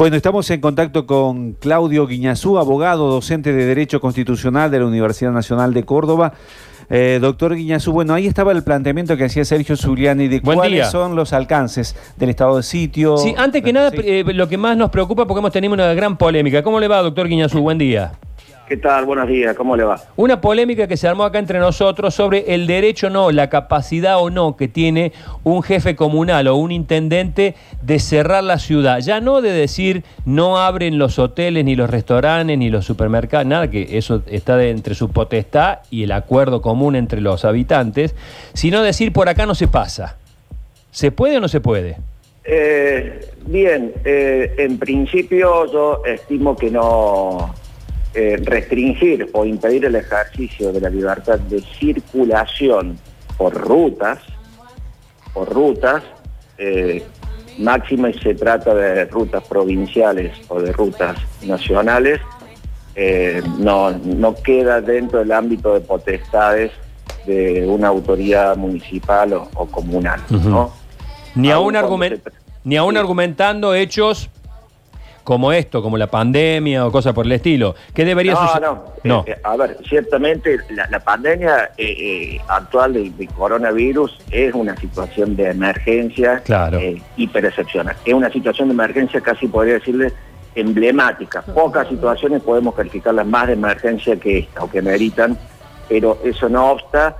Bueno, estamos en contacto con Claudio Guiñazú, abogado, docente de Derecho Constitucional de la Universidad Nacional de Córdoba. Eh, doctor Guiñazú, bueno, ahí estaba el planteamiento que hacía Sergio Zuliani de Buen cuáles día. son los alcances del estado de sitio. Sí, antes que nada, Sí. eh, lo que más nos preocupa porque hemos tenido una gran polémica. ¿Cómo le va, doctor Guiñazú? Buen día. ¿Qué tal? Buenos días, ¿cómo le va? Una polémica que se armó acá entre nosotros sobre el derecho o no, la capacidad o no que tiene un jefe comunal o un intendente de cerrar la ciudad. Ya no de decir no abren los hoteles, ni los restaurantes, ni los supermercados, nada, que eso está de entre su potestad y el acuerdo común entre los habitantes, sino decir por acá no se pasa. ¿Se puede o no se puede? Eh, bien, eh, en principio yo estimo que no eh, restringir o impedir el ejercicio de la libertad de circulación por rutas, por rutas, eh, máxima y se trata de rutas provinciales o de rutas nacionales, eh, no, no queda dentro del ámbito de potestades de una autoridad municipal o, o comunal, ¿no? Ni Aún ni aún Sí. argumentando hechos como esto, como la pandemia o cosas por el estilo. ¿Qué debería No, suceder? no, eh, eh, a ver, ciertamente la, la pandemia eh, eh, actual del, del coronavirus es una situación de emergencia Claro. eh, hiperexcepcional. Es una situación de emergencia casi podría decirle emblemática. Pocas situaciones podemos calificarlas más de emergencia que esta o que meritan, pero eso no obsta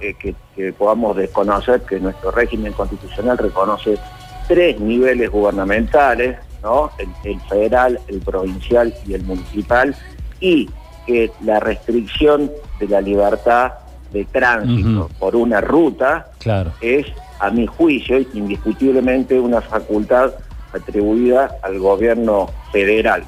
eh, que, que podamos desconocer que nuestro régimen constitucional reconoce tres niveles gubernamentales, ¿no? el, el federal, el provincial y el municipal, y que la restricción de la libertad de tránsito por una ruta Claro. es, a mi juicio, indiscutiblemente una facultad atribuida al gobierno federal.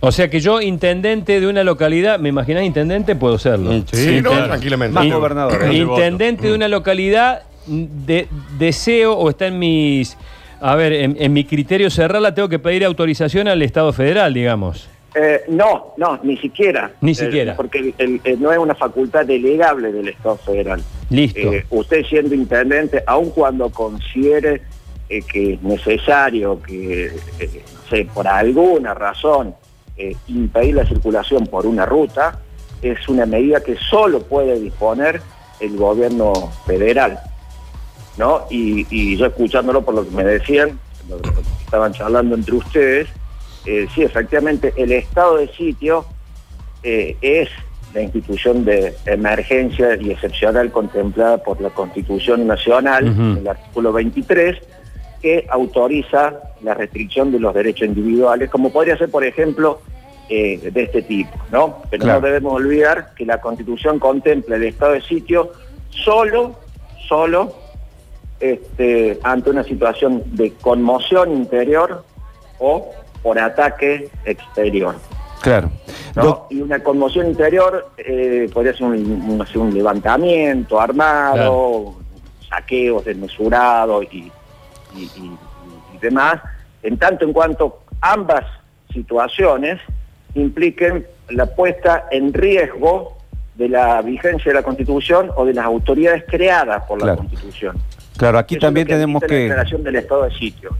O sea que yo, intendente de una localidad, ¿me imaginás intendente? Puedo serlo. Sí, no, tranquilamente. Más gobernador, ¿eh? Intendente de una localidad, de- deseo o está en mis. A ver, en, en mi criterio cerrarla, tengo que pedir autorización al Estado federal, digamos. Eh, no, no, ni siquiera. Ni Eh, siquiera. porque el- el- el- no es una facultad delegable del Estado federal. Listo. Eh, usted siendo intendente, aun cuando considere eh, que es necesario que, no sé, por alguna razón, impedir la circulación por una ruta, es una medida que solo puede disponer el gobierno federal. ¿No? Y, y yo escuchándolo por lo que me decían, lo que estaban charlando entre ustedes, eh, sí, efectivamente, el estado de sitio eh, es la institución de emergencia y excepcional contemplada por la Constitución Nacional, el artículo 23, que autoriza la restricción de los derechos individuales, como podría ser, por ejemplo, eh, de este tipo, ¿no? Pero Claro. no debemos olvidar que la Constitución contempla el estado de sitio solo, solo este, ante una situación de conmoción interior o por ataque exterior. Claro. Y una conmoción interior eh, podría ser un, un- no sé, un levantamiento armado, saqueos desmesurados y, y- y- y demás, en tanto en cuanto ambas situaciones impliquen la puesta en riesgo de la vigencia de la Constitución o de las autoridades creadas por la Claro. Constitución. Claro, aquí Eso también tenemos dice la que... declaración del estado de sitio.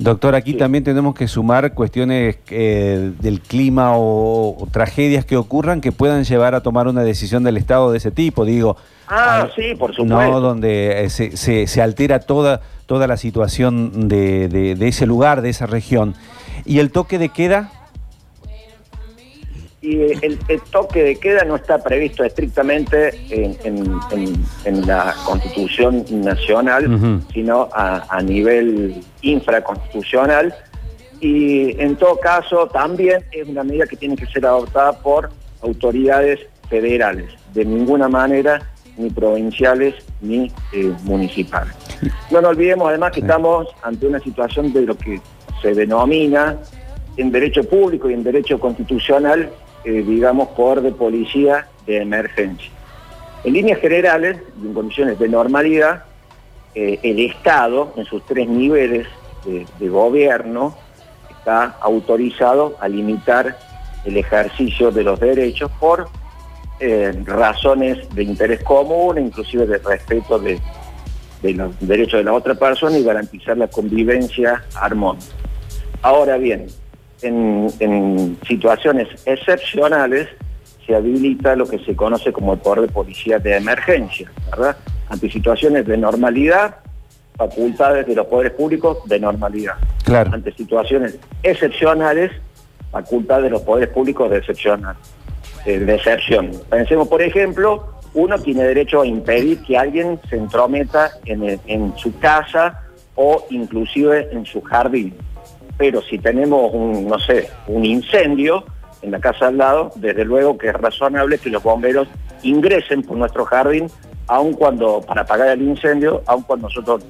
Doctor, aquí Sí. también tenemos que sumar cuestiones eh, del clima o, o tragedias que ocurran que puedan llevar a tomar una decisión del Estado de ese tipo, digo. Ah, sí, por supuesto. No, donde eh, se, se- se altera toda, toda la situación de, de- de ese lugar, de esa región. ¿Y el toque de queda? Y el, el toque de queda no está previsto estrictamente en, en- en- en la Constitución Nacional, sino a, a nivel infraconstitucional. Y en todo caso, también es una medida que tiene que ser adoptada por autoridades federales, de ninguna manera ni provinciales ni eh, municipales. No nos olvidemos además que estamos ante una situación de lo que se denomina en derecho público y en derecho constitucional, eh, digamos, poder de policía de emergencia. En líneas generales en condiciones de normalidad, eh, el Estado, en sus tres niveles de, de gobierno, está autorizado a limitar el ejercicio de los derechos por eh, razones de interés común, inclusive de respeto de, de los derechos de la otra persona y garantizar la convivencia armónica. Ahora bien, en, en situaciones excepcionales se habilita lo que se conoce como el poder de policía de emergencia, ¿verdad? Ante situaciones de normalidad, facultades de los poderes públicos de normalidad. Claro. Ante situaciones excepcionales, facultades de los poderes públicos de excepcional, eh, de excepción. Pensemos, por ejemplo, uno tiene derecho a impedir que alguien se entrometa en, el- en su casa o inclusive en su jardín. Pero si tenemos un, no sé, un incendio en la casa al lado, desde luego que es razonable que los bomberos ingresen por nuestro jardín, aun cuando, para apagar el incendio, aun cuando nosotros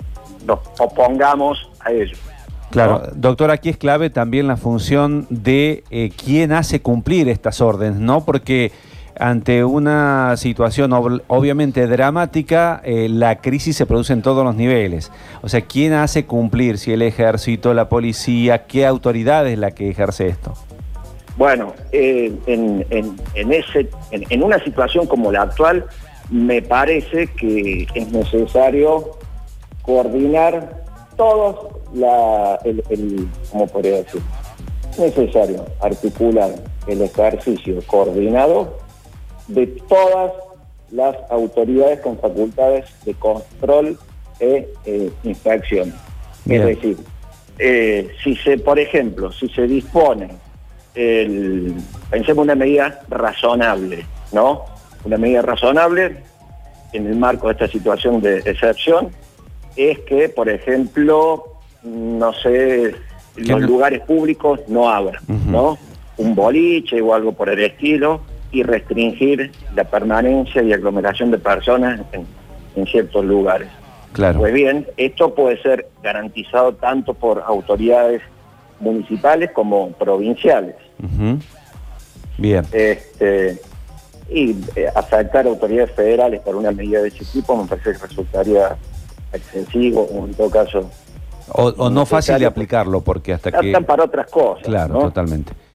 nos opongamos a ello. Claro, ¿no? doctor, aquí es clave también la función de eh, quién hace cumplir estas órdenes, ¿no? Porque ante una situación ob- obviamente dramática, eh, la crisis se produce en todos los niveles. O sea, ¿quién hace cumplir? Si el ejército, la policía, ¿qué autoridad es la que ejerce esto? Bueno, eh, en, en- en ese, en, una situación como la actual, me parece que es necesario coordinar todos la, el, el- ¿cómo podría decir? Es necesario articular el ejercicio coordinado de todas las autoridades con facultades de control e eh, inspección. Bien. Es decir, eh, si se, por ejemplo, si se dispone, el, pensemos una medida razonable, ¿no? Una medida razonable en el marco de esta situación de excepción es que, por ejemplo, no sé, los no- lugares públicos no abran. ¿no? Un boliche o algo por el estilo y restringir la permanencia y aglomeración de personas en, en ciertos lugares. Claro. Pues bien, esto puede ser garantizado tanto por autoridades municipales como provinciales. Bien. Este, y eh, afectar a autoridades federales por una medida de ese tipo me parece que resultaría excesivo o en todo caso O, o no fácil de aplicarlo, porque hasta que... están para otras cosas. Claro, ¿no? totalmente.